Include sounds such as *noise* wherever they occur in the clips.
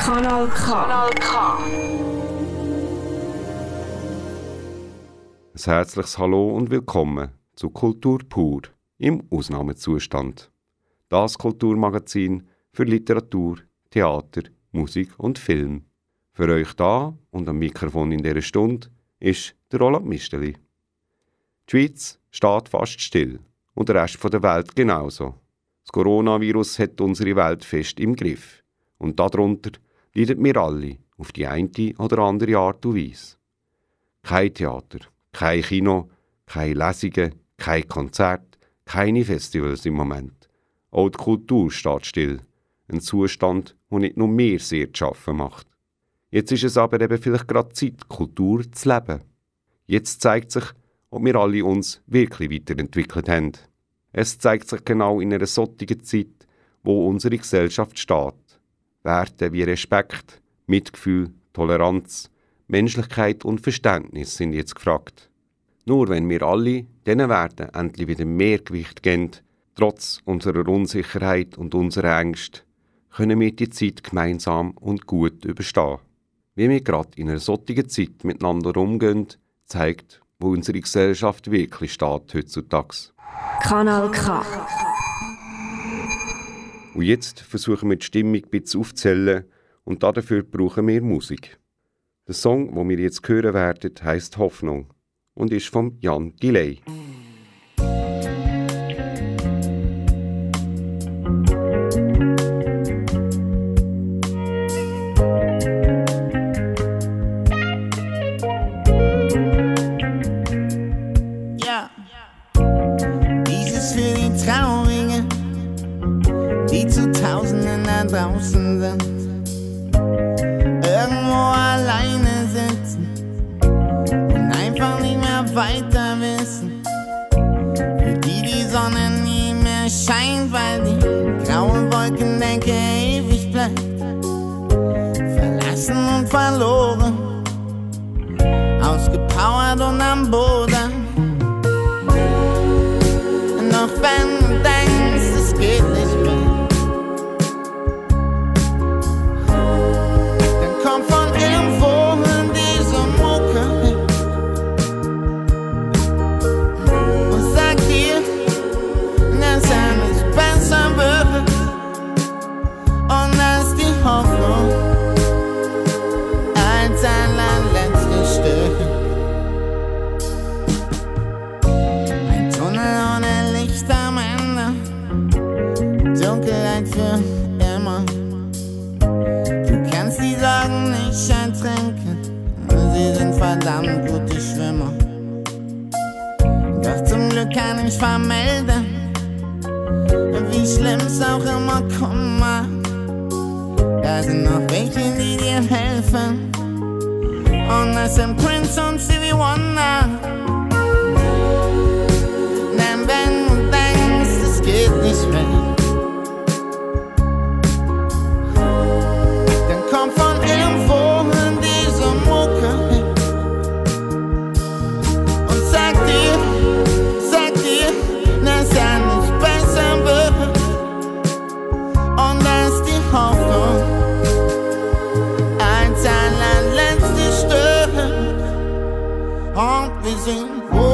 Kanal K. Kanal K. Ein herzliches Hallo und willkommen zu Kultur pur im Ausnahmezustand. Das Kulturmagazin für Literatur, Theater, Musik und Film. Für euch da und am Mikrofon in dieser Stunde ist der Roland Misteli. Die Schweiz steht fast still und der Rest der Welt genauso. Das Coronavirus hat unsere Welt fest im Griff. Und darunter leiden wir alle auf die eine oder andere Art und Weise. Kein Theater, kein Kino, keine Lesungen, kein Konzert, keine Festivals im Moment. Auch die Kultur steht still. Ein Zustand, der nicht nur mir sehr zu schaffen macht. Jetzt ist es aber eben vielleicht gerade Zeit, Kultur zu leben. Jetzt zeigt sich, ob wir alle uns wirklich weiterentwickelt haben. Es zeigt sich genau in einer solchen Zeit, wo unsere Gesellschaft steht. Werte wie Respekt, Mitgefühl, Toleranz, Menschlichkeit und Verständnis sind jetzt gefragt. Nur wenn wir alle diesen Werten endlich wieder mehr Gewicht geben, trotz unserer Unsicherheit und unserer Ängste, können wir die Zeit gemeinsam und gut überstehen. Wie wir gerade in einer solchen Zeit miteinander umgehen, zeigt, wo unsere Gesellschaft wirklich steht heutzutage. Kanal K. Und jetzt versuchen wir die Stimmung ein bisschen aufzuzählen und dafür brauchen wir Musik. Der Song, den wir jetzt hören werden, heißt Hoffnung und ist von Jan Delay. is in. Whoa.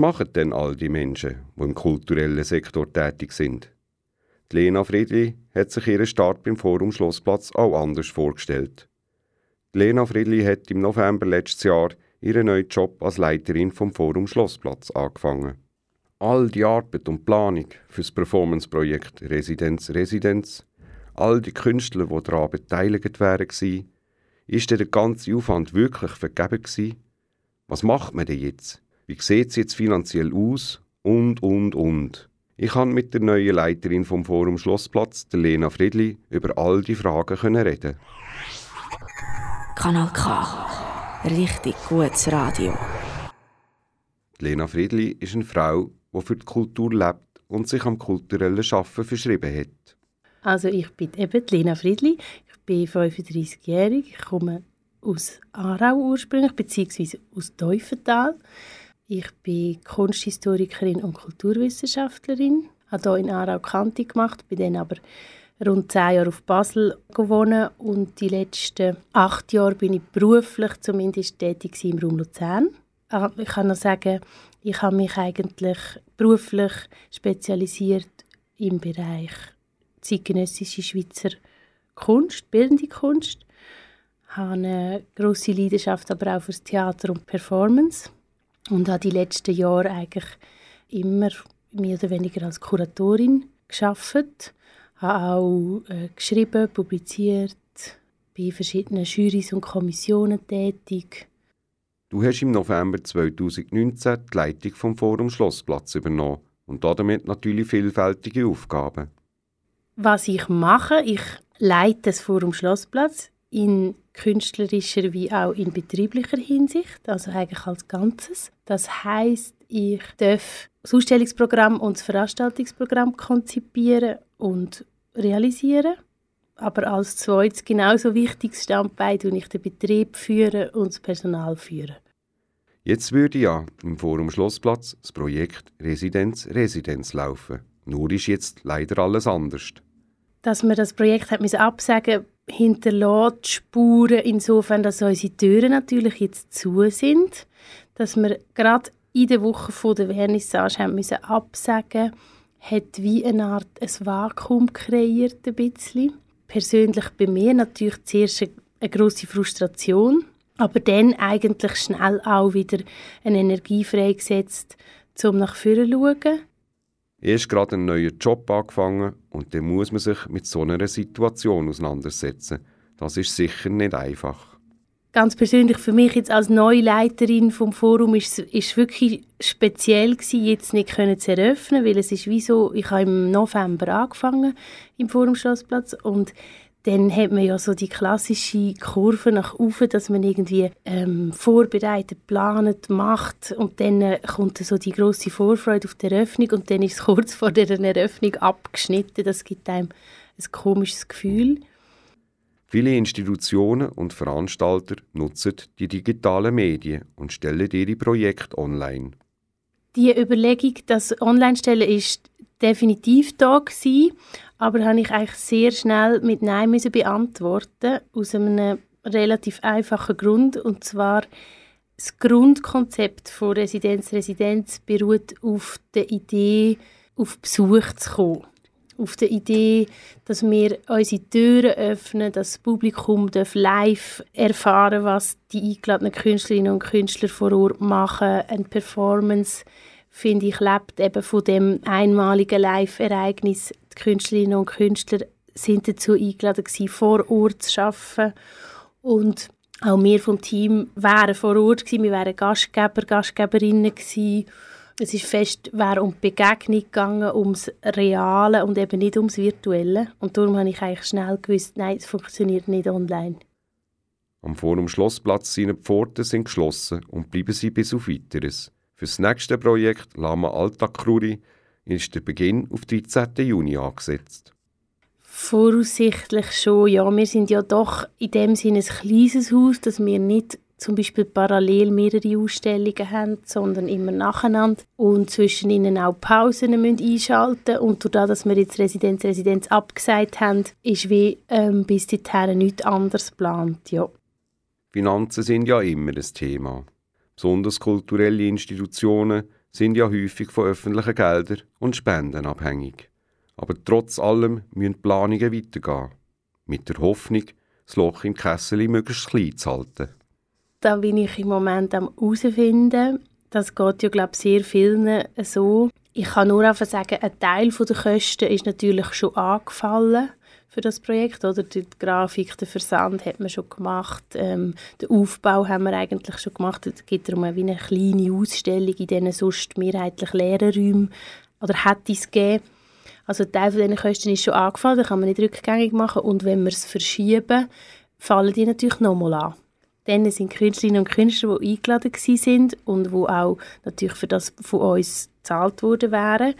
Machen denn all die Menschen, die im kulturellen Sektor tätig sind? Die Lena Friedli hat sich ihren Start beim Forum Schlossplatz auch anders vorgestellt. Die Lena Friedli hat im November letztes Jahr ihren neuen Job als Leiterin vom Forum Schlossplatz angefangen. All die Arbeit und Planung für das Performance-Projekt Residenz Residenz, all die Künstler, die daran beteiligt waren, ist der ganze Aufwand wirklich vergeben? Was macht man denn jetzt? Wie sieht es jetzt finanziell aus? Und, und, und. Ich kann mit der neuen Leiterin vom Forum Schlossplatz, der Lena Friedli, über all die Fragen können reden. Kanal K. Richtig gutes Radio. Die Lena Friedli ist eine Frau, die für die Kultur lebt und sich am kulturellen Schaffen verschrieben hat. Also ich bin eben Lena Friedli, ich bin 35-jährig, ich komme aus Aarau ursprünglich, beziehungsweise aus Teufenthal. Ich bin Kunsthistorikerin und Kulturwissenschaftlerin, habe hier in Aarau Kante gemacht, bin dann aber rund zehn Jahre auf Basel gewohnt und die letzten acht Jahre bin ich beruflich zumindest tätig im Raum Luzern. Ah, ich kann noch sagen, ich habe mich eigentlich beruflich spezialisiert im Bereich zeitgenössische Schweizer Kunst, bildende Kunst. Ich habe eine grosse Leidenschaft aber auch fürs Theater und Performance und habe die letzten Jahre eigentlich immer mehr oder weniger als Kuratorin geschafft, habe auch äh, geschrieben, publiziert, bei verschiedenen Jurys und Kommissionen tätig. Du hast im November 2019 die Leitung vom Forum Schlossplatz übernommen und damit natürlich vielfältige Aufgaben. Was ich mache, ich leite das Forum Schlossplatz in künstlerischer wie auch in betrieblicher Hinsicht, also eigentlich als Ganzes. Das heißt, ich darf das Ausstellungsprogramm und das Veranstaltungsprogramm konzipieren und realisieren. Aber als zweites genauso wichtiges Standbein tue ich den Betrieb führen und das Personal führen. Jetzt würde ja im Forum Schlossplatz das Projekt Residenz Residenz laufen. Nur ist jetzt leider alles anders. Dass wir das Projekt hat absagen hinterlässt Spuren insofern, dass unsere Türen natürlich jetzt zu sind, dass wir gerade in der Woche vor der Vernissage haben müssen absagen, hat wie eine Art ein Vakuum kreiert ein bisschen. Persönlich bei mir natürlich zuerst eine, eine grosse Frustration, aber dann eigentlich schnell auch wieder eine Energie freigesetzt, um nach vorne zu schauen. Erst gerade einen neuen Job angefangen und dann muss man sich mit so einer Situation auseinandersetzen. Das ist sicher nicht einfach. Ganz persönlich für mich jetzt als Neuleiterin vom Forum ist es wirklich speziell gewesen, jetzt nicht können zu eröffnen, weil es ist wie so, ich habe im November angefangen im Forum Schlossplatz und dann hat man ja so die klassische Kurve nach oben, dass man irgendwie ähm, vorbereitet, plant, macht und dann äh, kommt so die große Vorfreude auf die Eröffnung und dann ist es *laughs* kurz vor der Eröffnung abgeschnitten. Das gibt einem ein komisches Gefühl. Viele Institutionen und Veranstalter nutzen die digitalen Medien und stellen ihre Projekte online. Die Überlegung, das Online-Stellen ist definitiv da gewesen, aber habe ich eigentlich sehr schnell mit Nein müssen beantworten aus einem relativ einfachen Grund und zwar das Grundkonzept von Residenz Residenz beruht auf der Idee, auf Besuch zu kommen. Auf der Idee, dass wir unsere Türen öffnen, dass das Publikum live erfahren was die eingeladenen Künstlerinnen und Künstler vor Ort machen, eine Performance finde ich, lebt eben von dem einmaligen Live-Ereignis. Die Künstlerinnen und Künstler sind dazu eingeladen, gewesen, vor Ort zu arbeiten. Und auch wir vom Team wären vor Ort gewesen. Wir wären Gastgeber, Gastgeberinnen gewesen. Es ist fest wäre um die Begegnung gegangen, ums Reale und eben nicht ums Virtuelle. Und darum habe ich eigentlich schnell gewusst, nein, es funktioniert nicht online. Am Forum Schlossplatz seine Pforten sind geschlossen und bleiben sie bis auf Weiteres. Für das nächste Projekt Lama Alltag Kruri ist der Beginn auf 13. Juni angesetzt. Voraussichtlich schon, ja. Wir sind ja doch in dem Sinne ein kleines Haus, dass wir nicht zum Beispiel parallel mehrere Ausstellungen haben, sondern immer nacheinander und zwischen ihnen auch Pausen müssen einschalten und dadurch, dass wir jetzt Residenz Residenz abgesagt haben, ist wie ähm, bis dahin nichts anderes geplant, ja. Finanzen sind ja immer ein Thema. Besonders kulturelle Institutionen sind ja häufig von öffentlichen Geldern und Spenden abhängig. Aber trotz allem müssen die Planungen weitergehen. Mit der Hoffnung, das Loch im Kessel möglichst klein zu halten. Da bin ich im Moment am herausfinden. Das geht ja, glaube ich, sehr vielen so. Ich kann nur einfach sagen, ein Teil der Kosten ist natürlich schon angefallen für das Projekt. Oder die Grafik, der Versand hat man schon gemacht, ähm, den Aufbau haben wir eigentlich schon gemacht. Es gibt darum wie eine kleine Ausstellung in diesen sonst mehrheitlich leeren Räumen. Oder hätte es gegeben. Also Teil von diesen Kosten ist schon angefallen, da kann man nicht rückgängig machen. Und wenn wir es verschieben, fallen die natürlich nochmal an. Dann sind Künstlerinnen und Künstler, die eingeladen sind und die auch natürlich für das von uns gezahlt worden wären.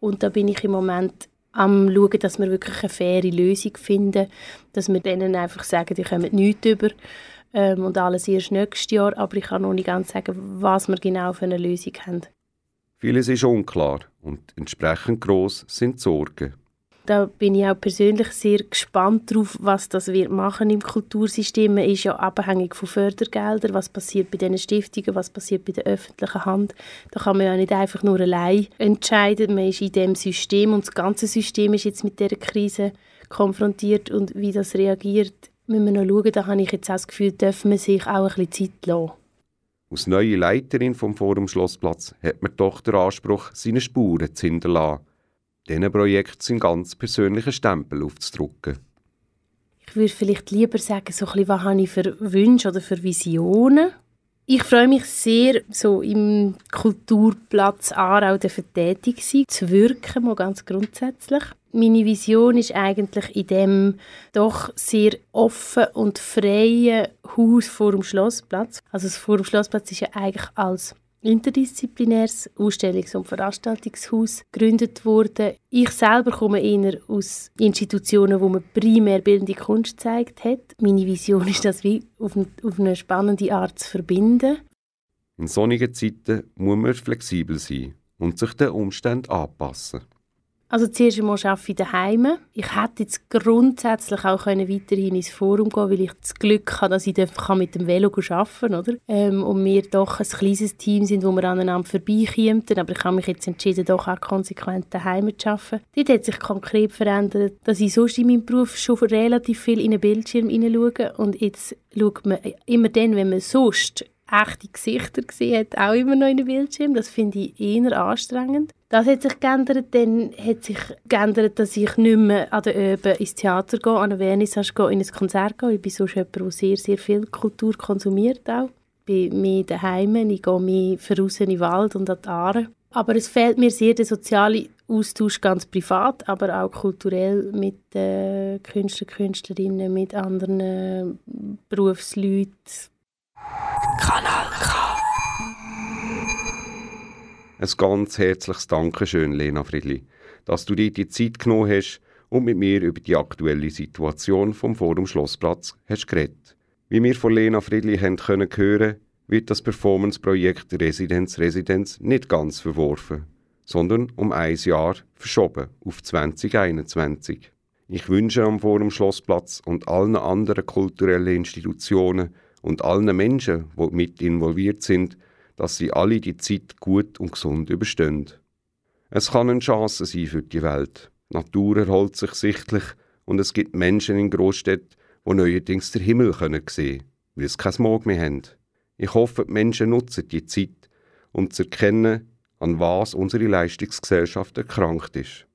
Und da bin ich im Moment am schauen, dass wir wirklich eine faire Lösung finden, dass wir denen einfach sagen, die kommen nichts über ähm, und alles erst nächstes Jahr, aber ich kann noch nicht ganz sagen, was wir genau für eine Lösung haben. Vieles ist unklar und entsprechend groß sind die Sorgen. Da bin ich auch persönlich sehr gespannt darauf, was das wird machen im Kultursystem. Man ist ja abhängig von Fördergeldern, was passiert bei diesen Stiftungen, was passiert bei der öffentlichen Hand. Da kann man ja nicht einfach nur allein entscheiden. Man ist in dem System und das ganze System ist jetzt mit dieser Krise konfrontiert und wie das reagiert, müssen wir noch schauen. Da habe ich jetzt auch das Gefühl, dürfen wir sich auch ein bisschen Zeit lassen. Als neue Leiterin vom Forum Schlossplatz hat man doch den Anspruch, seine Spuren zu hinterlassen diesen Projekt seinen ganz persönlichen Stempel aufzudrücken. Ich würde vielleicht lieber sagen, so bisschen, was habe ich für Wünsche oder für Visionen. Ich freue mich sehr, so im Kulturplatz Aarau tätig zu sein, zu wirken, mal ganz grundsätzlich. Meine Vision ist eigentlich in dem doch sehr offen und freien Haus vor dem Schlossplatz. Also das Forum Schlossplatz ist ja eigentlich als interdisziplinäres Ausstellungs- und Veranstaltungshaus gegründet wurde. Ich selber komme eher aus Institutionen, wo man primär bildende Kunst gezeigt hat. Meine Vision ist, das wie auf, eine spannende Art zu verbinden. In sonnigen Zeiten muss man flexibel sein und sich den Umständen anpassen. Also zuerst einmal arbeite ich daheim. Ich hätte jetzt grundsätzlich auch weiterhin ins Forum gehen weil ich das Glück habe, dass ich mit dem Velo arbeiten kann. Ähm, und wir doch ein kleines Team sind, wo wir aneinander vorbeikommen. Aber ich habe mich jetzt entschieden, doch auch konsequent daheim zu arbeiten. Dort hat sich konkret verändert, dass ich sonst in meinem Beruf schon relativ viel in den Bildschirm hineinschaue. Und jetzt schaut man immer dann, wenn man sonst echte Gesichter gesehen hat, auch immer noch in den Bildschirm. Das finde ich eher anstrengend. Das hat sich geändert. Dann hat sich geändert, dass ich nicht mehr an der Öben ins Theater gehe, an eine Vernissage gehe, in ein Konzert gehe. Ich bin sonst jemand, der sehr, sehr viel Kultur konsumiert auch. Ich bin mehr daheim, ich gehe mehr voraus in den Wald und an die Aare. Aber es fehlt mir sehr der soziale Austausch, ganz privat, aber auch kulturell mit äh, Künstlern, Künstlerinnen, mit anderen äh, Berufsleuten. Kanal K. Ein ganz herzliches Dankeschön, Lena Friedli, dass du dir die Zeit genommen hast und mit mir über die aktuelle Situation vom Forum Schlossplatz hast geredet. Wie wir von Lena Friedli haben können hören, wird das Performance-Projekt Residenz Residenz nicht ganz verworfen, sondern um ein Jahr verschoben auf 2021. Ich wünsche am Forum Schlossplatz und allen anderen kulturellen Institutionen und allen Menschen, die mit involviert sind, dass sie alle die Zeit gut und gesund überstehen. Es kann eine Chance sein für die Welt. Die Natur erholt sich sichtlich und es gibt Menschen in Großstädten, die neuerdings den Himmel sehen können, weil sie kein Smog mehr haben. Ich hoffe, die Menschen nutzen die Zeit, um zu erkennen, an was unsere Leistungsgesellschaft erkrankt ist.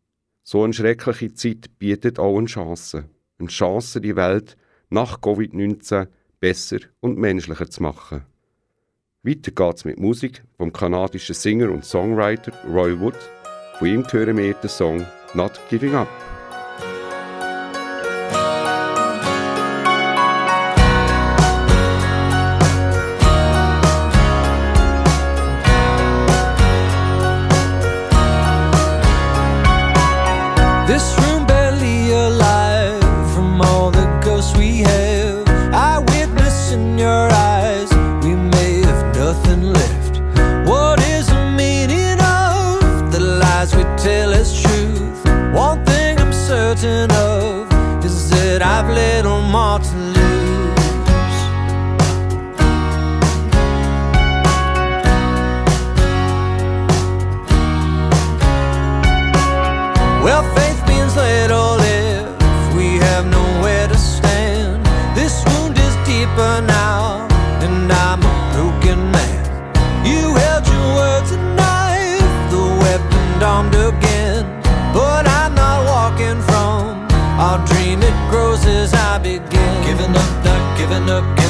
So eine schreckliche Zeit bietet auch eine Chance. Eine Chance, die Welt nach Covid-19 besser und menschlicher zu machen. Weiter geht's mit Musik vom kanadischen Singer und Songwriter Roy Wood. Von ihm hören wir den Song Not Giving Up. turn not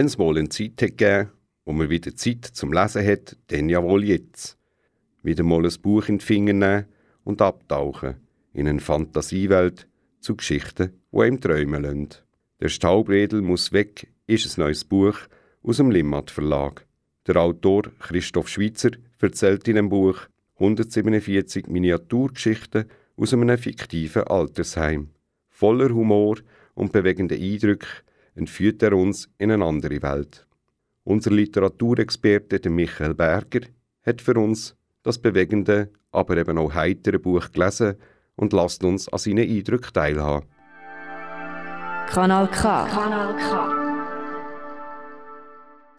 Wenn es mal eine Zeit hat gegeben, wo man wieder Zeit zum Lesen hat, dann ja wohl jetzt. Wieder mal ein Buch in die Finger nehmen und abtauchen in eine Fantasiewelt zu Geschichten, die ihm träumen lassen. Der Staubredel muss weg ist ein neues Buch aus dem Limmat Verlag. Der Autor Christoph Schweitzer erzählt in dem Buch 147 Miniaturgeschichten aus einem fiktiven Altersheim. Voller Humor und bewegenden Eindrücke entführt er uns in eine andere Welt. Unser Literaturexperte der Michael Berger hat für uns das bewegende, aber eben auch heitere Buch gelesen und lasst uns an seinen Eindrücken teilhaben. Kanal K.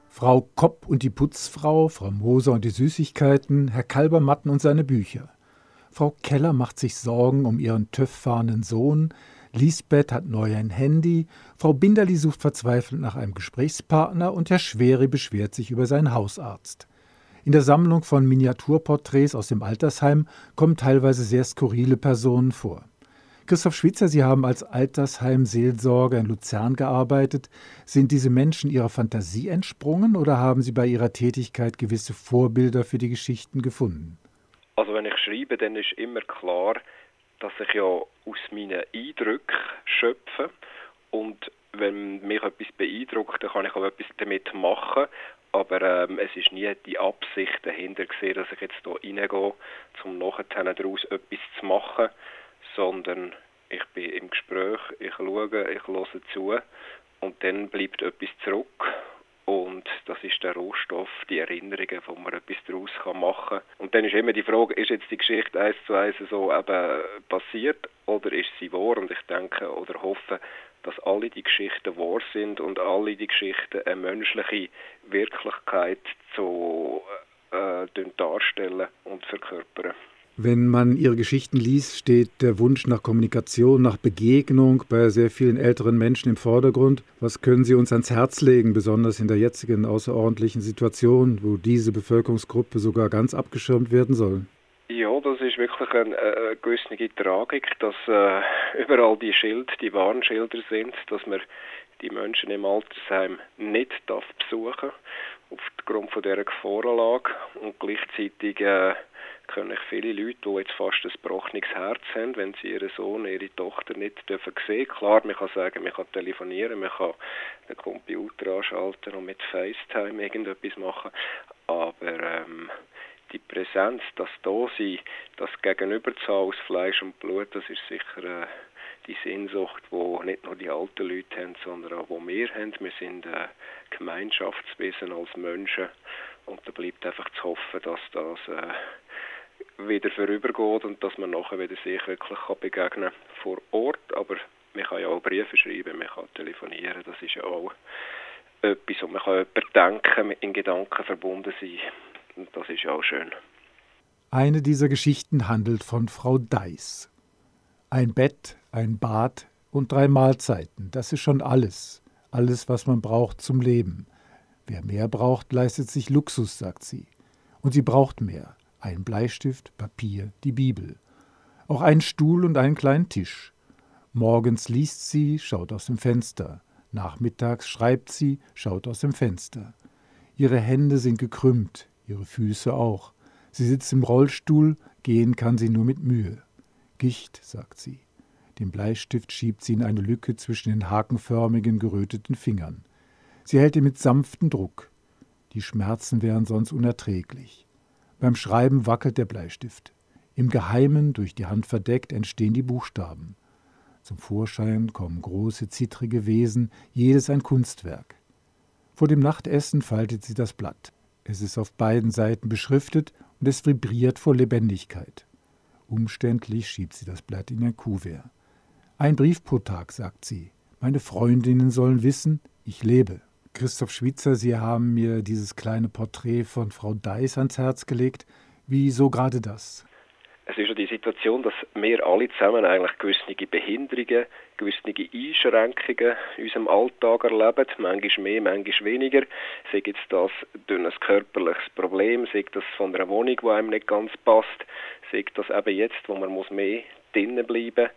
Frau Kopp und die Putzfrau, Frau Moser und die Süßigkeiten, Herr Kalbermatten und seine Bücher. Frau Keller macht sich Sorgen um ihren TÜV-fahrenden Sohn, Lisbeth hat neu ein Handy, Frau Binderli sucht verzweifelt nach einem Gesprächspartner und Herr Schweri beschwert sich über seinen Hausarzt. In der Sammlung von Miniaturporträts aus dem Altersheim kommen teilweise sehr skurrile Personen vor. Christoph Schwitzer, Sie haben als Altersheim-Seelsorger in Luzern gearbeitet. Sind diese Menschen Ihrer Fantasie entsprungen oder haben Sie bei Ihrer Tätigkeit gewisse Vorbilder für die Geschichten gefunden? Also wenn ich schreibe, dann ist immer klar, dass ich ja aus meinen Eindrücken schöpfe. Und wenn mich etwas beeindruckt, dann kann ich auch etwas damit machen. Aber ähm, es ist nie die Absicht dahinter gesehen, dass ich jetzt hier reingehe, um nachher daraus etwas zu machen, sondern ich bin im Gespräch, ich schaue, ich höre zu. Und dann bleibt etwas zurück und das ist der Rohstoff, die Erinnerungen, wo man etwas daraus machen kann. Und dann ist immer die Frage, ist jetzt die Geschichte eins zu eins so eben passiert oder ist sie wahr? Und ich denke oder hoffe, dass alle die Geschichten wahr sind und alle die Geschichten eine menschliche Wirklichkeit zu äh, darstellen und verkörpern. Wenn man Ihre Geschichten liest, steht der Wunsch nach Kommunikation, nach Begegnung bei sehr vielen älteren Menschen im Vordergrund. Was können Sie uns ans Herz legen, besonders in der jetzigen außerordentlichen Situation, wo diese Bevölkerungsgruppe sogar ganz abgeschirmt werden soll? Ja, das ist wirklich eine, eine gewisse Tragik, dass äh, überall die Schild, die Warnschilder sind, dass man die Menschen im Altersheim nicht darf besuchen aufgrund von dieser Gefahrenlage und gleichzeitig äh, kenne ich viele Leute, die jetzt fast ein gebrochenes Herz haben, wenn sie ihren Sohn, ihre Tochter nicht dürfen sehen. Klar, man kann sagen, man kann telefonieren, man kann den Computer anschalten und mit FaceTime irgendetwas machen, aber ähm, die Präsenz, das Dasein, das Gegenüber zu aus Fleisch und Blut, das ist sicher äh, die Sehnsucht, wo nicht nur die alten Leute haben, sondern auch wo wir haben. Wir sind äh, Gemeinschaftswesen als Menschen und da bleibt einfach zu hoffen, dass das äh, wieder vorübergeht und dass man nachher wieder sich wirklich kann vor Ort. Aber man kann ja auch Briefe schreiben, man kann telefonieren, das ist ja auch etwas und man kann jemanden denken, in Gedanken verbunden sein. Und das ist ja auch schön. Eine dieser Geschichten handelt von Frau Deiß. Ein Bett, ein Bad und drei Mahlzeiten, das ist schon alles. Alles, was man braucht zum Leben. Wer mehr braucht, leistet sich Luxus, sagt sie. Und sie braucht mehr ein Bleistift, Papier, die Bibel. Auch einen Stuhl und einen kleinen Tisch. Morgens liest sie, schaut aus dem Fenster. Nachmittags schreibt sie, schaut aus dem Fenster. Ihre Hände sind gekrümmt, ihre Füße auch. Sie sitzt im Rollstuhl, gehen kann sie nur mit Mühe. Gicht, sagt sie. Den Bleistift schiebt sie in eine Lücke zwischen den hakenförmigen, geröteten Fingern. Sie hält ihn mit sanftem Druck. Die Schmerzen wären sonst unerträglich. Beim Schreiben wackelt der Bleistift. Im Geheimen, durch die Hand verdeckt, entstehen die Buchstaben. Zum Vorschein kommen große, zittrige Wesen, jedes ein Kunstwerk. Vor dem Nachtessen faltet sie das Blatt. Es ist auf beiden Seiten beschriftet und es vibriert vor Lebendigkeit. Umständlich schiebt sie das Blatt in ein Kuvert. Ein Brief pro Tag, sagt sie. Meine Freundinnen sollen wissen, ich lebe. Christoph Schwitzer, Sie haben mir dieses kleine Porträt von Frau Deiss ans Herz gelegt. Wieso gerade das? Es ist ja die Situation, dass wir alle zusammen eigentlich gewisse Behinderungen, gewisse Einschränkungen in unserem Alltag erleben, manchmal mehr, manchmal weniger. Sei jetzt das durch ein körperliches Problem, sei das von einer Wohnung, die einem nicht ganz passt, sei das eben jetzt, wo man muss mehr drinnen bleiben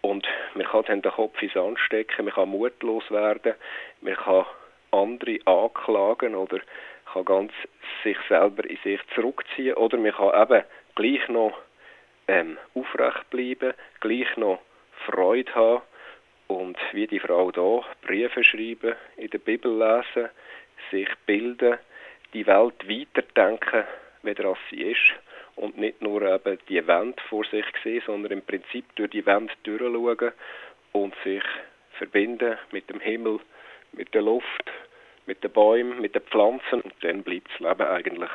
und man kann den Kopf ins Anstecken, man kann mutlos werden, man kann andere anklagen oder kann ganz sich selber in sich zurückziehen. Oder man kann eben gleich noch ähm, aufrecht bleiben, gleich noch Freude haben und wie die Frau da Briefe schreiben, in der Bibel lesen, sich bilden, die Welt weiterdenken, wie als sie ist. Und nicht nur eben die Wand vor sich sehen, sondern im Prinzip durch die Wand durchschauen und sich verbinden mit dem Himmel, mit der Luft, mit den Bäumen, mit den Pflanzen und dann bleibt das Leben eigentlich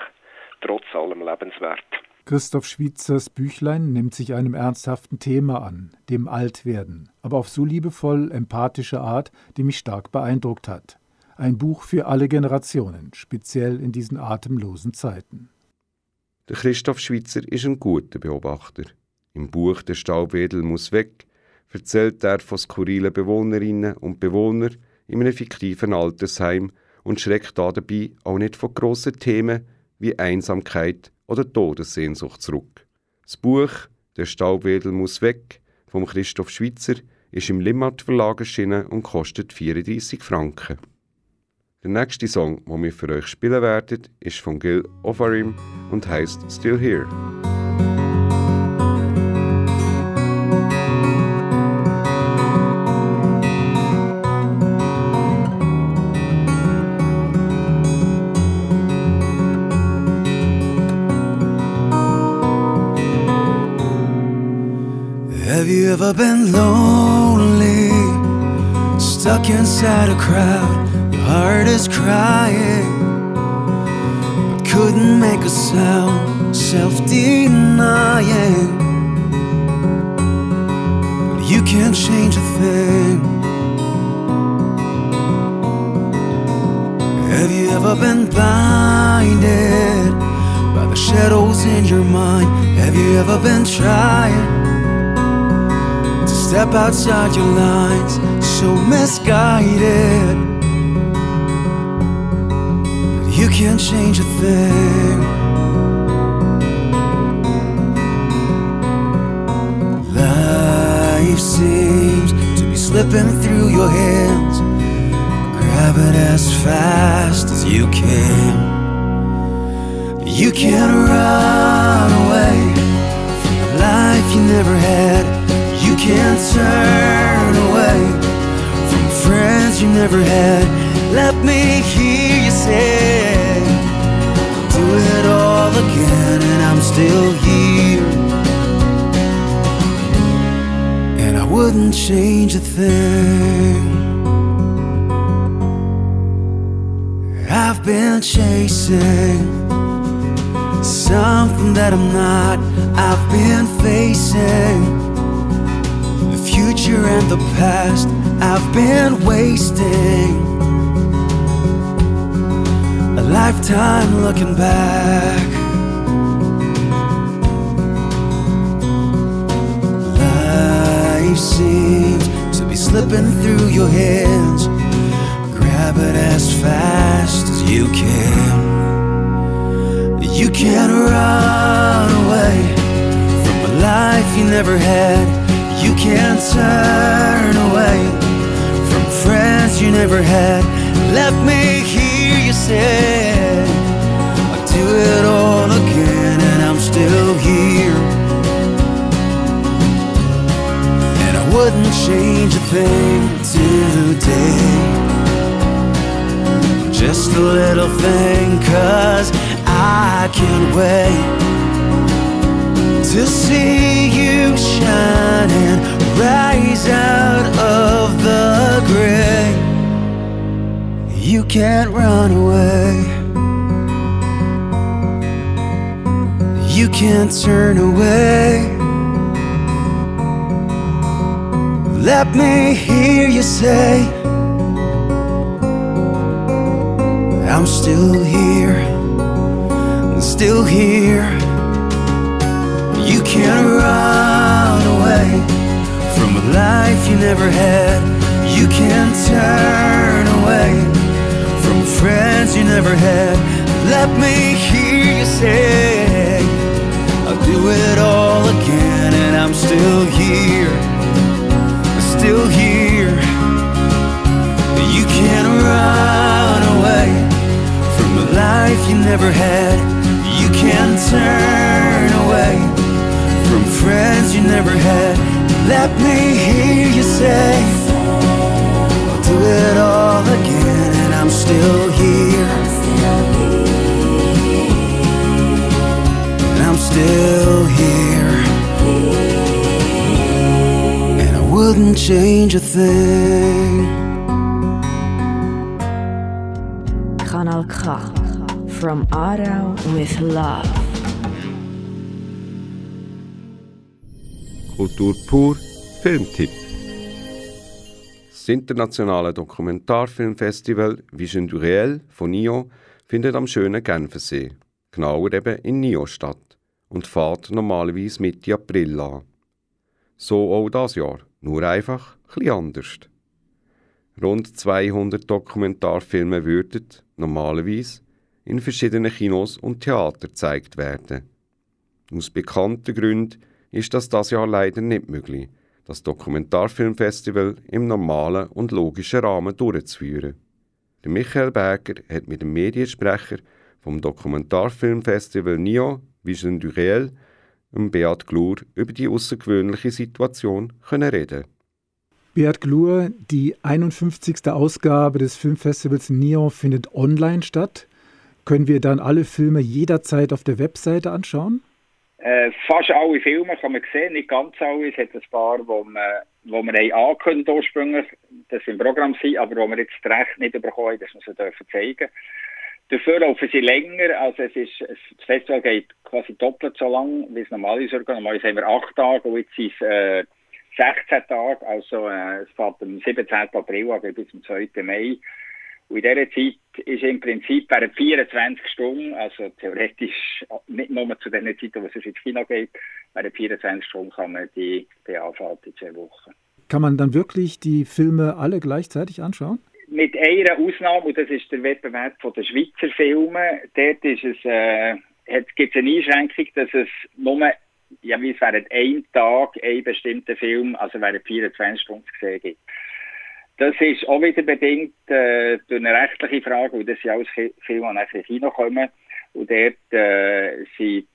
trotz allem lebenswert. Christoph Schweitzers Büchlein nimmt sich einem ernsthaften Thema an, dem Altwerden, aber auf so liebevoll empathische Art, die mich stark beeindruckt hat. Ein Buch für alle Generationen, speziell in diesen atemlosen Zeiten. Der Christoph Schwitzer ist ein guter Beobachter. Im Buch Der Staubwedel muss weg erzählt er von skurrilen Bewohnerinnen und Bewohnern in einem fiktiven Altersheim und schreckt dabei auch nicht von grossen Themen wie Einsamkeit oder Todessehnsucht zurück. Das Buch Der Staubwedel muss weg vom Christoph Schwitzer ist im Limmat Verlag erschienen und kostet 34 Franken. Der nächste Song, den wir für euch spielen werden, ist von Gil Ofarim und heißt Still Here. You ever been lonely? Stuck inside a crowd, your heart is crying, but couldn't make a sound, self denying. But you can't change a thing. Have you ever been blinded by the shadows in your mind? Have you ever been trying step outside your lines? So misguided. But you can't change a thing. Life seems to be slipping through your hands. Grab it as fast as you can. You can't run away from the life you never had. You can't turn away from friends you never had. Let me hear you say, do it all again, and I'm still here. And I wouldn't change a thing. I've been chasing something that I'm not. I've been facing future and the past. I've been wasting a lifetime looking back. Life seems to be slipping through your hands. Grab it as fast as you can. You can't run away from a life you never had. You can't turn away from friends you never had. Let me hear you say, I'll do it all again, and I'm still here. And I wouldn't change a thing today. Just a little thing, cause I can't wait to see you shine and rise out of the gray. You can't run away. You can't turn away. Let me hear you say, I'm still here, I'm still here. From a life you never had. You can't turn away from friends you never had. Let me hear you say, I'll do it all again, and I'm still here, still here. You can't run away from a life you never had. You can't turn away from friends you never had. Let me hear you say, I'll do it all again, and I'm still here. And I'm still here. And I wouldn't change a thing. Kanal K. From Aarau with love. Kultur pur Filmtipp. Das internationale Dokumentarfilmfestival Vision du Réel von NIO findet am schönen Genfersee, genauer eben in NIO statt und fährt normalerweise Mitte April an. So auch das Jahr, nur einfach ein bisschen anders. Rund 200 Dokumentarfilme würden, normalerweise, in verschiedenen Kinos und Theatern gezeigt werden. Aus bekannten Gründen ist das das Jahr leider nicht möglich, das Dokumentarfilmfestival im normalen und logischen Rahmen durchzuführen. Michael Berger hat mit dem Mediensprecher vom Dokumentarfilmfestival NIO Vision du Réel, Beat Glur, über die außergewöhnliche Situation können reden. Beat Glur, die 51. Ausgabe des Filmfestivals NIO findet online statt. Können wir dann alle Filme jederzeit auf der Webseite anschauen? Äh, fast alle Filme kann man sehen, nicht ganz alle. Es hat ein paar, wo wir, wo wir haben angekündigt ursprünglich, dass sie im Programm sind, aber wo wir jetzt das Recht nicht bekommen haben, dass wir sie dürfen zeigen Dafür laufen sie länger, also es ist, das Festival geht quasi doppelt so lang, wie es normalerweise geht. Normalerweise haben wir acht Tage und jetzt sind es äh, 16 Tage, also äh, es fährt am 17. April an bis zum 2. Mai. Und in dieser Zeit ist im Prinzip während 24 Stunden, also theoretisch nicht nur zu den Zeiten, wo es ins Kino geht, während 24 Stunden kann man die, anfahren in zwei Wochen. Kann man dann wirklich die Filme alle gleichzeitig anschauen? Mit einer Ausnahme, und das ist der Wettbewerb von den Schweizer Filmen, dort ist es, äh, gibt es eine Einschränkung, dass es nur, ja, wie es während einem Tag einen bestimmten Film, also während 24 Stunden zu sehen gibt. Das ist auch wieder bedingt äh, durch eine rechtliche Frage, weil das ja alles Filme ein Kino kommen. Und dort äh, sind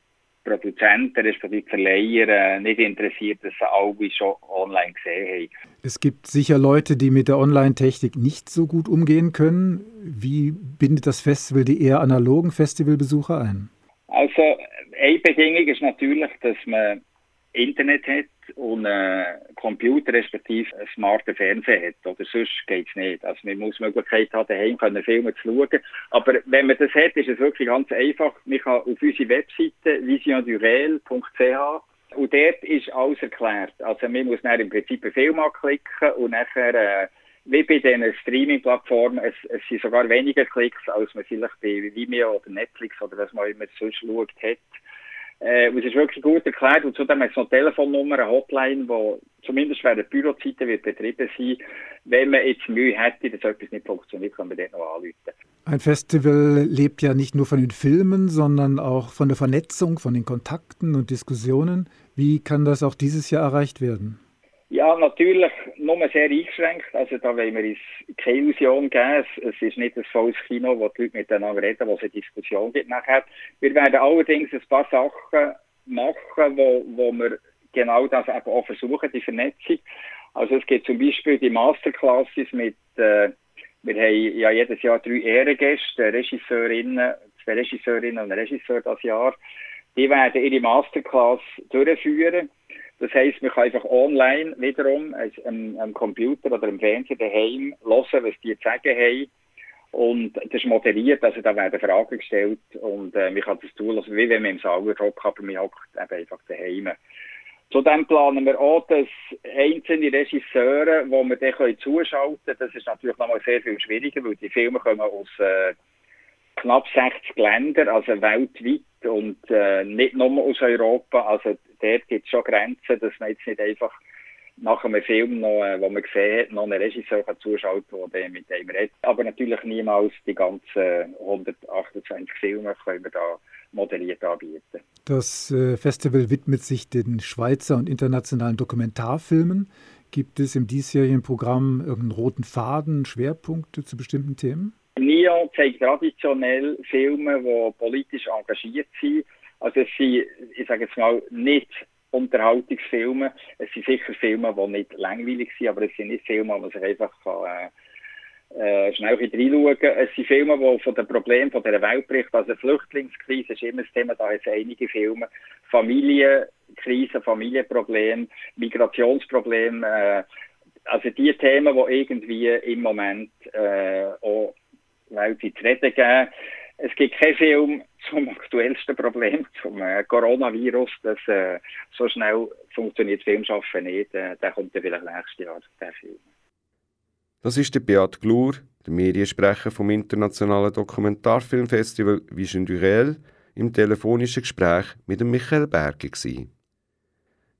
Produzenten, respektive Verleiher, äh, nicht interessiert, dass sie alle schon online gesehen haben. Es gibt sicher Leute, die mit der Online-Technik nicht so gut umgehen können. Wie bindet das Festival die eher analogen Festivalbesucher ein? Also, eine Bedingung ist natürlich, dass man Internet hat und einen Computer respektive einen smarten Fernseher hat. Oder sonst geht es nicht. Also man muss die Möglichkeit haben, daheim können Filme zu schauen. Aber wenn man das hat, ist es wirklich ganz einfach. Man kann auf unsere Webseite visiondurel.ch und dort ist alles erklärt. Also man muss dann im Prinzip einen Film anklicken und nachher, äh, wie bei diesen Streaming-Plattformen, es, es, sind sogar weniger Klicks, als man vielleicht bei Vimeo oder Netflix oder was man immer sonst schaut hat. Äh, es ist wirklich gut erklärt und zudem hat es noch Telefonnummer, eine Hotline, die zumindest während der Bürozeiten wird betrieben sein. Wenn man jetzt Mühe hätte, dass etwas nicht funktioniert, kann man dort noch anrufen. Ein Festival lebt ja nicht nur von den Filmen, sondern auch von der Vernetzung, von den Kontakten und Diskussionen. Wie kann das auch dieses Jahr erreicht werden? Ja, natürlich nur sehr eingeschränkt. Also da wollen wir uns keine Illusion geben. Es, es ist nicht ein volles Kino, wo die Leute miteinander reden, wo es eine Diskussion gibt nachher. Wir werden allerdings ein paar Sachen machen, wo, wo wir genau das eben auch versuchen, die Vernetzung. Also es gibt zum Beispiel die Masterclasses mit, äh, wir haben ja jedes Jahr drei Ehrengäste, Regisseurinnen, zwei Regisseurinnen und Regisseur das Jahr. Die werden ihre Masterclass durchführen. Das heisst, man kann einfach online wiederum am, am Computer oder am Fernseher daheim hören, was die zu sagen haben. Und das ist moderiert, also da werden Fragen gestellt und äh, man kann das zulassen, wie wenn man im Saal hockt, aber man hockt eben einfach daheim. Zudem planen wir auch, dass einzelne Regisseure, die wir dann zuschalten können, das ist natürlich nochmal sehr viel schwieriger, weil die Filme kommen aus äh, knapp 60 Ländern, also weltweit und äh, nicht nur aus Europa. Also dort gibt es schon Grenzen, dass man jetzt nicht einfach nach einem Film, noch, äh, wo man gesehen hat, noch einen Regisseur zuschaut, der mit dem redet. Aber natürlich niemals die ganzen 128 Filme können wir da moderiert anbieten. Das äh, Festival widmet sich den Schweizer und internationalen Dokumentarfilmen. Gibt es im diesjährigen Programm irgendeinen roten Faden, Schwerpunkte zu bestimmten Themen? NIO zeigt traditionell Filme, die politisch engagiert sind. Also es sind, ich sage jetzt mal, nicht Unterhaltungsfilme. Es sind sicher Filme, die nicht langweilig sind, aber es sind nicht Filme, wo man sich einfach kann, äh, schnell reinschauen kann. Es sind Filme, die von den Problemen von dieser Welt berichten. Also Flüchtlingskrise ist immer das Thema, da hat es einige Filme. Familienkrise, Familienprobleme, Migrationsprobleme, äh, also die Themen, die irgendwie im Moment äh, auch weltweit zu reden geben. Es gibt keinen Film zum aktuellsten Problem, zum äh, Coronavirus. Das, äh, so schnell funktioniert Filmschaffen nicht. Äh, der kommt ja vielleicht nächstes Jahr, der Film. Das ist der Beat Glur, der Mediensprecher vom Internationalen Dokumentarfilmfestival Vision du Réel, im telefonischen Gespräch mit dem Michael Berger. Gewesen.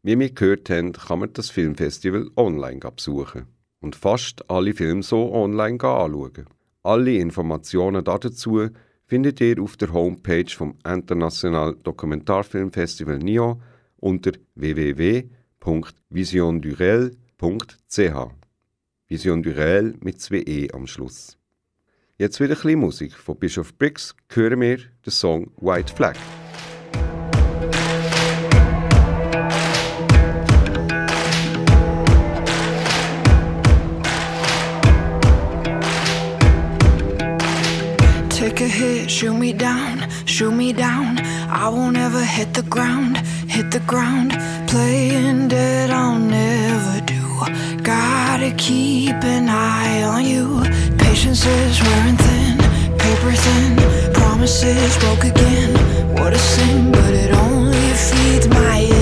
Wie wir gehört haben, kann man das Filmfestival online besuchen und fast alle Filme so online anschauen. Alle Informationen dazu findet ihr auf der Homepage vom International Dokumentarfilmfestival NIO unter www.visiondurel.ch. Vision Durel mit zwei E am Schluss. Jetzt wieder ein bisschen Musik. Von Bishop Briggs hören wir den Song White Flag. Hit, shoot me down, shoot me down. I I won't ever hit the ground, hit the ground. Playing dead, I'll never do. Gotta keep an eye on you. Patience is wearing thin, paper thin. Promises broke again. What a sin, but it only feeds my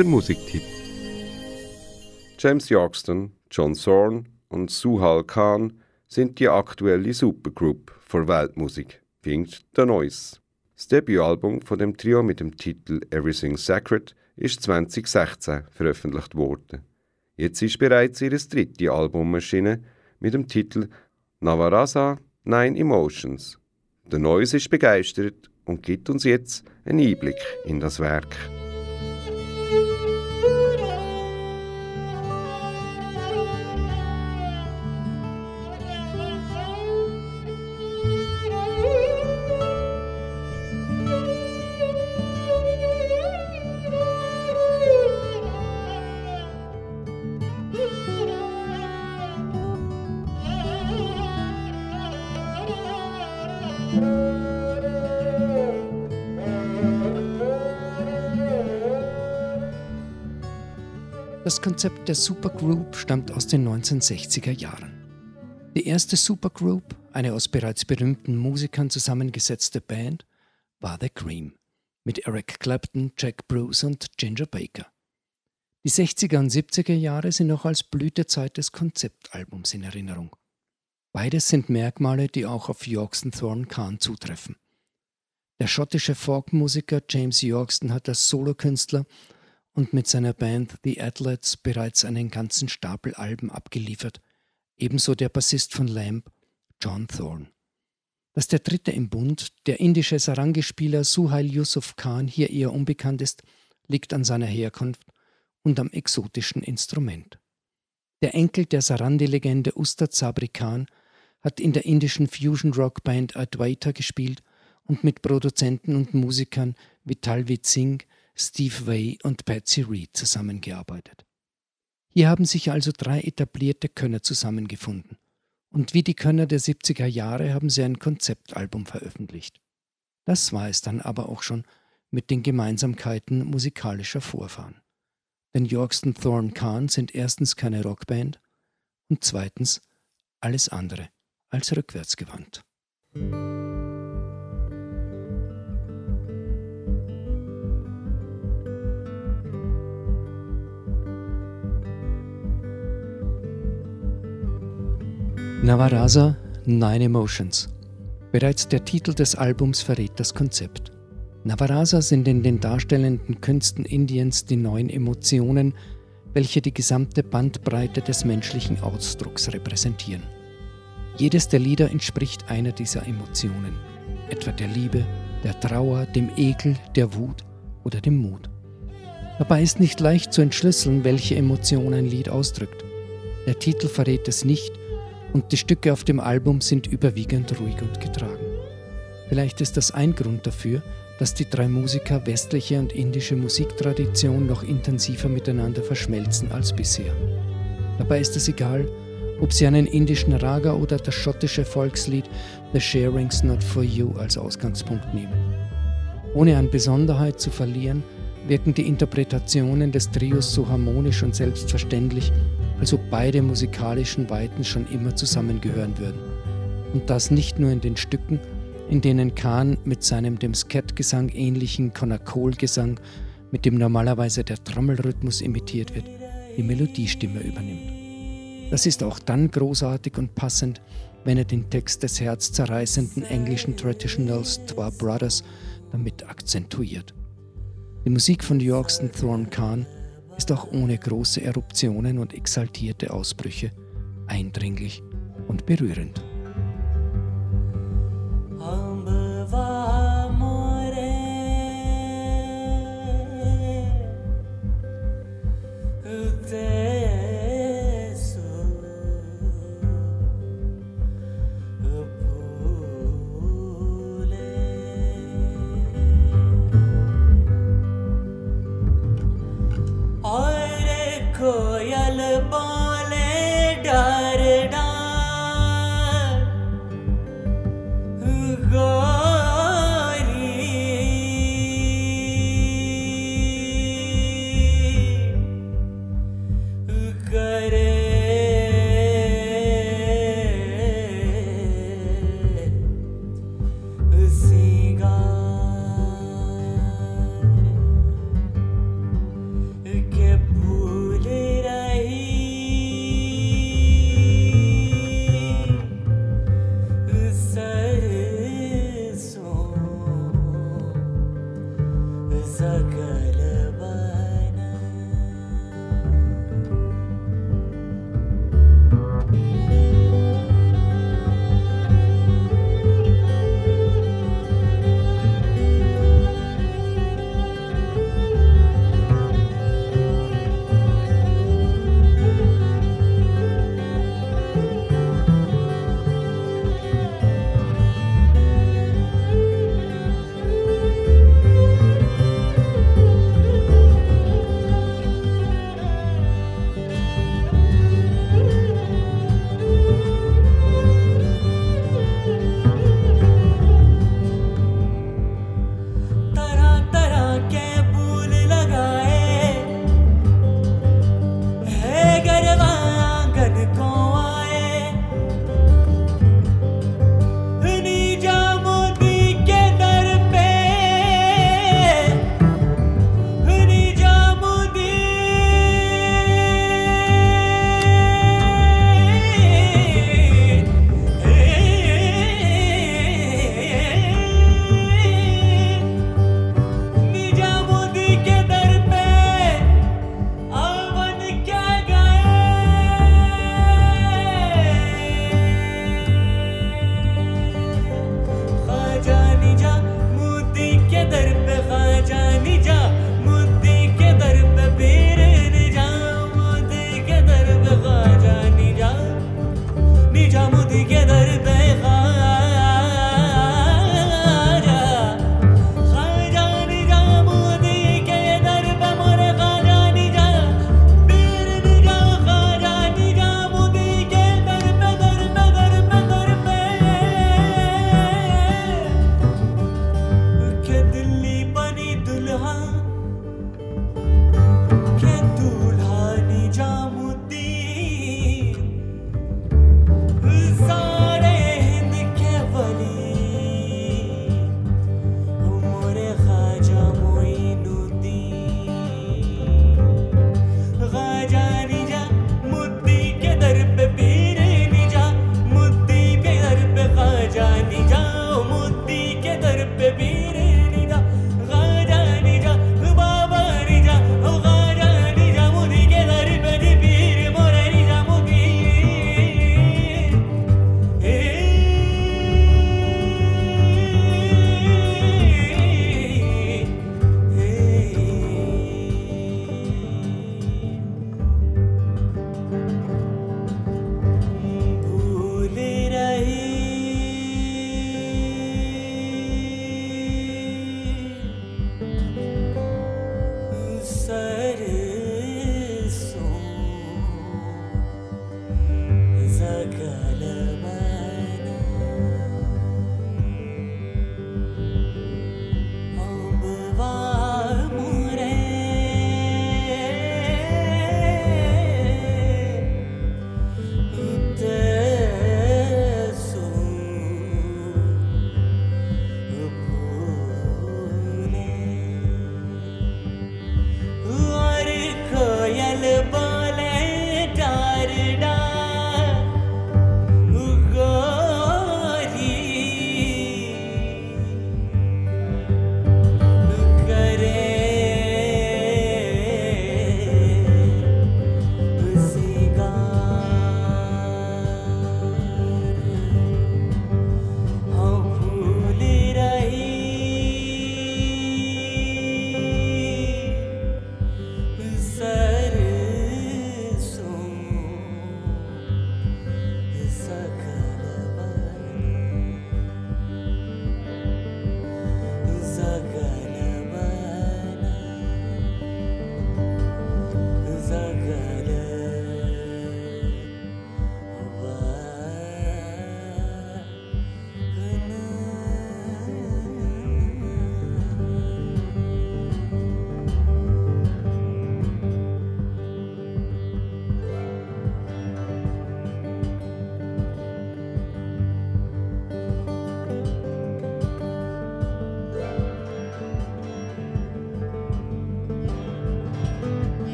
der Musiktipp. James Yorkston, John Zorn und Suhal Khan sind die aktuelle Supergroup für Weltmusik, findet The Noise. Das Debütalbum von dem Trio mit dem Titel Everything Sacred ist 2016 veröffentlicht worden. Jetzt ist bereits ihr dritte Album erschienen mit dem Titel Navarasa Nine Emotions. The Noise ist begeistert und gibt uns jetzt einen Einblick in das Werk. Konzept der Supergroup stammt aus den 1960er Jahren. Die erste Supergroup, eine aus bereits berühmten Musikern zusammengesetzte Band, war The Cream mit Eric Clapton, Jack Bruce und Ginger Baker. Die 60er und 70er Jahre sind noch als Blütezeit des Konzeptalbums in Erinnerung. Beides sind Merkmale, die auch auf Yorkson Thorn Khan zutreffen. Der schottische Folkmusiker James Yorkston hat als Solokünstler und mit seiner Band The Athletes bereits einen ganzen Stapel Alben abgeliefert, ebenso der Bassist von Lamb, John Thorne. Dass der dritte im Bund, der indische Sarangi-Spieler Suhail Yusuf Khan, hier eher unbekannt ist, liegt an seiner Herkunft und am exotischen Instrument. Der Enkel der Sarandi-Legende Ustad Sabri Khan hat in der indischen Fusion-Rock-Band Advaita gespielt und mit Produzenten und Musikern wie Talvit Singh, Steve Vai und Patsy Reed zusammengearbeitet. Hier haben sich also drei etablierte Könner zusammengefunden. Und wie die Könner der 70er Jahre haben sie ein Konzeptalbum veröffentlicht. Das war es dann aber auch schon mit den Gemeinsamkeiten musikalischer Vorfahren. Denn Yorkston Thorne Khan sind erstens keine Rockband und zweitens alles andere als rückwärtsgewandt. Navarasa Nine Emotions. Bereits der Titel des Albums verrät das Konzept. Navarasa sind in den darstellenden Künsten Indiens die neun Emotionen, welche die gesamte Bandbreite des menschlichen Ausdrucks repräsentieren. Jedes der Lieder entspricht einer dieser Emotionen, etwa der Liebe, der Trauer, dem Ekel, der Wut oder dem Mut. Dabei ist nicht leicht zu entschlüsseln, welche Emotion ein Lied ausdrückt. Der Titel verrät es nicht und die Stücke auf dem Album sind überwiegend ruhig und getragen. Vielleicht ist das ein Grund dafür, dass die drei Musiker westliche und indische Musiktradition noch intensiver miteinander verschmelzen als bisher. Dabei ist es egal, ob sie einen indischen Raga oder das schottische Volkslied The Sharing's Not For You als Ausgangspunkt nehmen. Ohne an Besonderheit zu verlieren, wirken die Interpretationen des Trios so harmonisch und selbstverständlich, als ob beide musikalischen Weiten schon immer zusammengehören würden. Und das nicht nur in den Stücken, in denen Khan mit seinem dem Skat-Gesang ähnlichen Konakol-Gesang, mit dem normalerweise der Trommelrhythmus imitiert wird, die Melodiestimme übernimmt. Das ist auch dann großartig und passend, wenn er den Text des herzzerreißenden englischen Traditionals Twa Brothers damit akzentuiert. Die Musik von Yorkston Thorne Khan ist auch ohne große Eruptionen und exaltierte Ausbrüche eindringlich und berührend.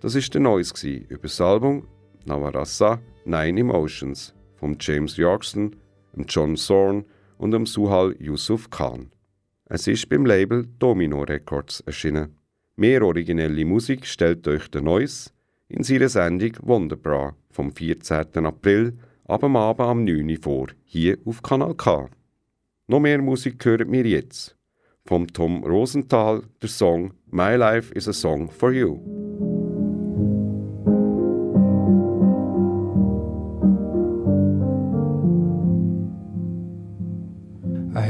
Das ist der Neues über das Album Navarasa Nine Emotions von James Yorkston, dem John Zorn und dem Suhal Yusuf Khan. Es ist beim Label Domino Records erschienen. Mehr originelle Musik stellt euch der Neues in seiner Sendung Wonderbra vom 14. April ab dem Abend am 9 Uhr vor, hier auf Kanal K. Noch mehr Musik hören wir jetzt. Vom Tom Rosenthal der Song My Life is a Song for You.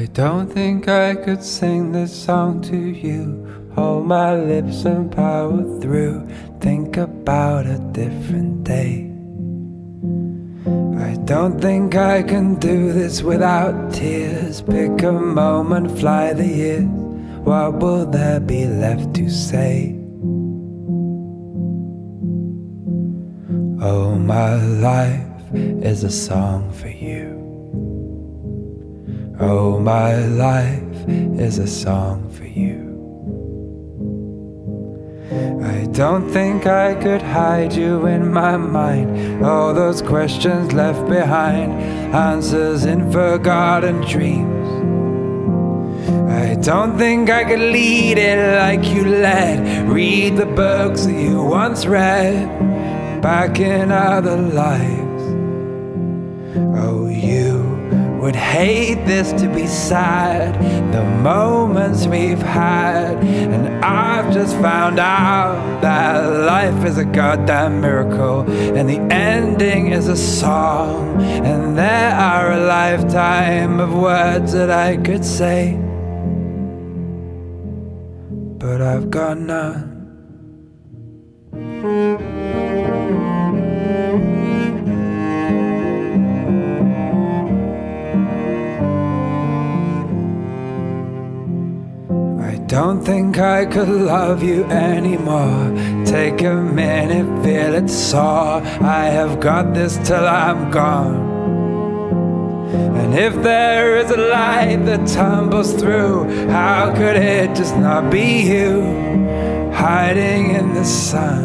I don't think I could sing this song to you. Hold my lips and power through. Think about a different day. I don't think I can do this without tears. Pick a moment, fly the years. What will there be left to say? Oh, my life is a song for you. Oh, my life is a song for you. I don't think I could hide you in my mind. All those questions left behind, answers in forgotten dreams. I don't think I could lead it like you led. Read the books that you once read back in other lives. Would hate this to be sad. The moments we've had, and I've just found out that life is a goddamn miracle, and the ending is a song. And there are a lifetime of words that I could say, but I've got none. Don't think I could love you anymore. Take a minute, feel it soar. I have got this till I'm gone. And if there is a light that tumbles through, how could it just not be you hiding in the sun?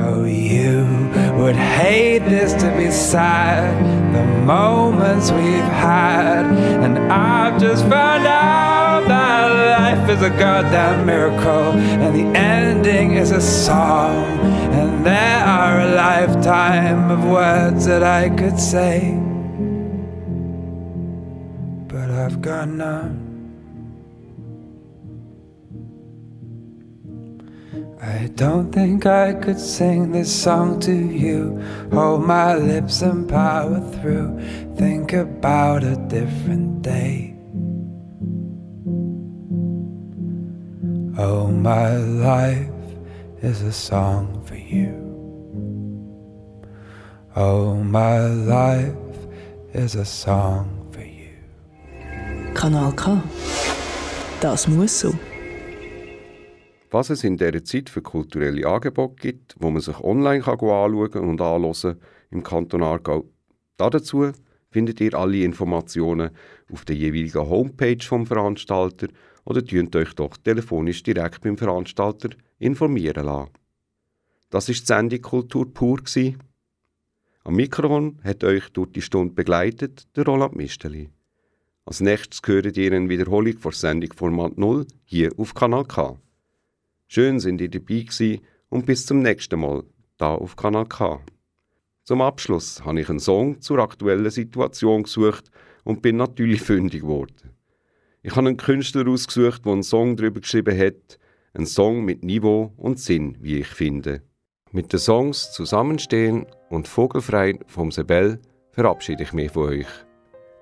Oh, you would hate this to be sad. The moments we've had, and I've just found out that life is a goddamn miracle, and the ending is a song. And there are a lifetime of words that I could say, but I've got none. I don't think I could sing this song to you. Hold my lips and power through. Think about a different day. Oh, my life is a song for you. Oh, my life is a song for you. Kanal K. Das muss so. Was es in dieser Zeit für kulturelle Angebote gibt, wo man sich online kann anschauen und anhören im Kanton Aargau. Dazu findet ihr alle Informationen auf der jeweiligen Homepage vom Veranstalter oder tönt euch doch telefonisch direkt beim Veranstalter informieren lassen. Das ist die Sendung Kultur pur. Am Mikrofon hat euch durch die Stunde begleitet der Roland Misteli. Als nächstes hört ihr eine Wiederholung von Sendung Format 0 hier auf Kanal K. Schön sind ihr dabei gewesen und bis zum nächsten Mal da auf Kanal K. Zum Abschluss habe ich einen Song zur aktuellen Situation gesucht und bin natürlich fündig geworden. Ich habe einen Künstler ausgesucht, der einen Song darüber geschrieben hat, einen Song mit Niveau und Sinn, wie ich finde. Mit den Songs Zusammenstehen und Vogelfrei vom Sebel verabschiede ich mich von euch.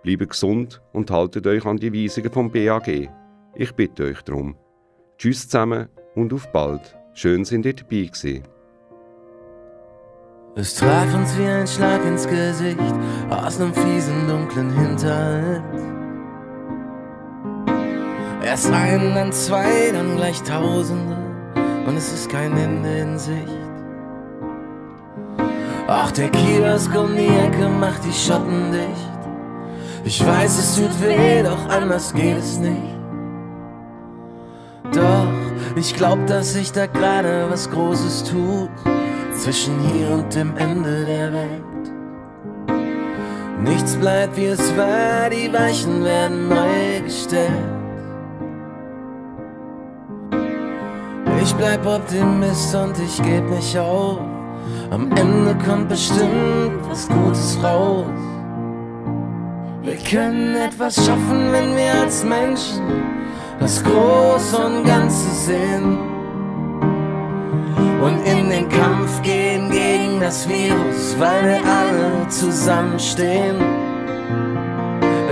Bleibt gesund und haltet euch an die Weisungen vom BAG. Ich bitte euch darum. Tschüss zusammen und auf bald. Schön sind ihr dabei gewesen. Es traf uns wie ein Schlag ins Gesicht aus nem fiesen, dunklen Hinterhalt. Erst ein, dann zwei, dann gleich Tausende und es ist kein Ende in Sicht. Auch der Kiosk um die Ecke macht die Schotten dicht. Ich weiß, es tut weh, doch anders geht es nicht. Doch ich glaub, dass sich da gerade was Großes tut zwischen hier und dem Ende der Welt. Nichts bleibt wie es war, die Weichen werden neu gestellt. Ich bleib Optimist und ich geb nicht auf. Am Ende kommt bestimmt was Gutes raus. Wir können etwas schaffen, wenn wir als Menschen das Große und Ganze sehen und in den Kampf gehen gegen das Virus, weil wir alle zusammenstehen.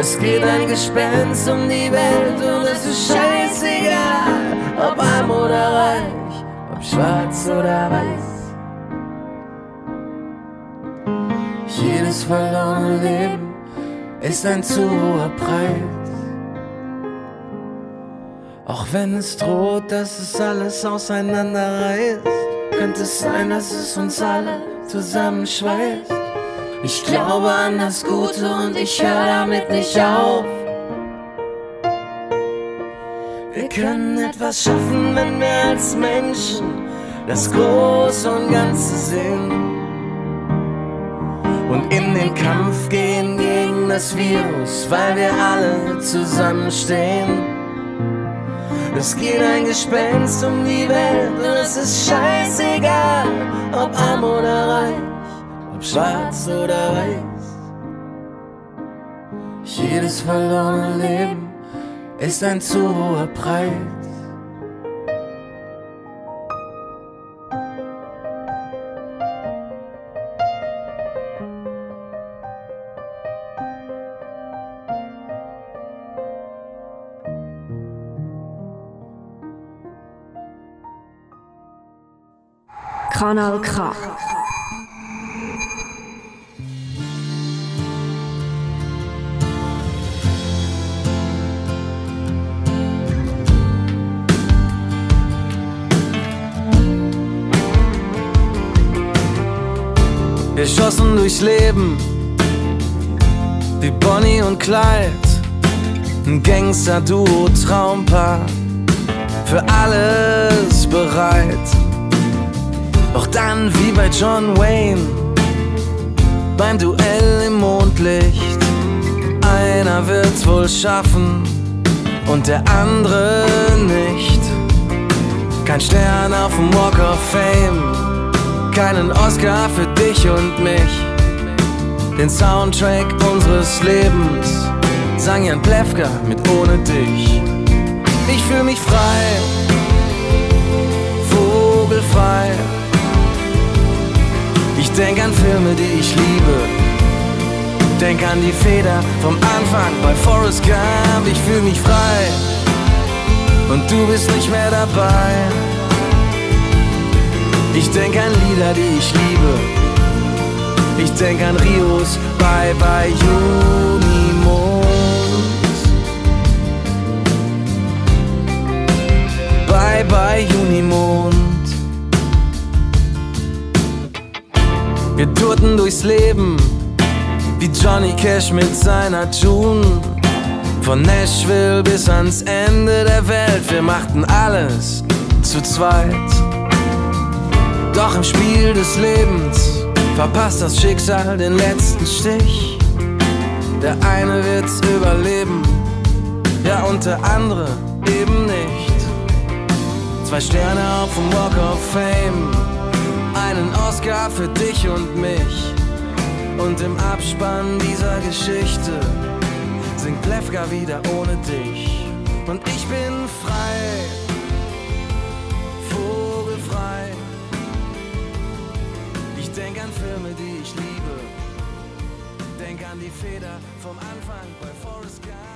Es geht ein Gespenst um die Welt und es ist scheißegal, ob arm oder reich, ob schwarz oder weiß. Jedes verlorene Leben ist ein zu hoher Preis. Auch wenn es droht, dass es alles auseinanderreißt, könnte es sein, dass es uns alle zusammenschweißt. Ich glaube an das Gute und ich höre damit nicht auf. Wir können etwas schaffen, wenn wir als Menschen das Große und Ganze sehen. Und in den Kampf gehen gegen das Virus, weil wir alle zusammenstehen. Es geht ein Gespenst um die Welt und es ist scheißegal, ob arm oder reich, ob schwarz oder weiß. Jedes verlorene Leben ist ein zu hoher Preis. Kanal K. Wir schossen durchs Leben wie Bonnie und Clyde, ein Gangster-Duo, Traumpaar, für alles bereit. Doch dann wie bei John Wayne beim Duell im Mondlicht. Einer wird's wohl schaffen und der andere nicht. Kein Stern auf dem Walk of Fame, keinen Oscar für dich und mich. Den Soundtrack unseres Lebens sang Jan Plewka mit Ohne dich. Ich fühl mich frei, vogelfrei. Ich denk an Filme, die ich liebe. Denk an die Feder vom Anfang bei Forrest Gump. Ich fühl mich frei und du bist nicht mehr dabei. Ich denk an Lieder, die ich liebe. Ich denk an Rios Bye Bye Junimond. Bye Bye Junimond. Wir tourten durchs Leben wie Johnny Cash mit seiner June. Von Nashville bis ans Ende der Welt, wir machten alles zu zweit. Doch im Spiel des Lebens verpasst das Schicksal den letzten Stich. Der eine wird's überleben, ja und der andere eben nicht. Zwei Sterne auf dem Walk of Fame, einen Oscar für dich und mich. Und im Abspann dieser Geschichte singt Lefka wieder ohne dich. Und ich bin frei, denk an Filme, die ich liebe. Denk an die Feder vom Anfang bei Forrest Gump.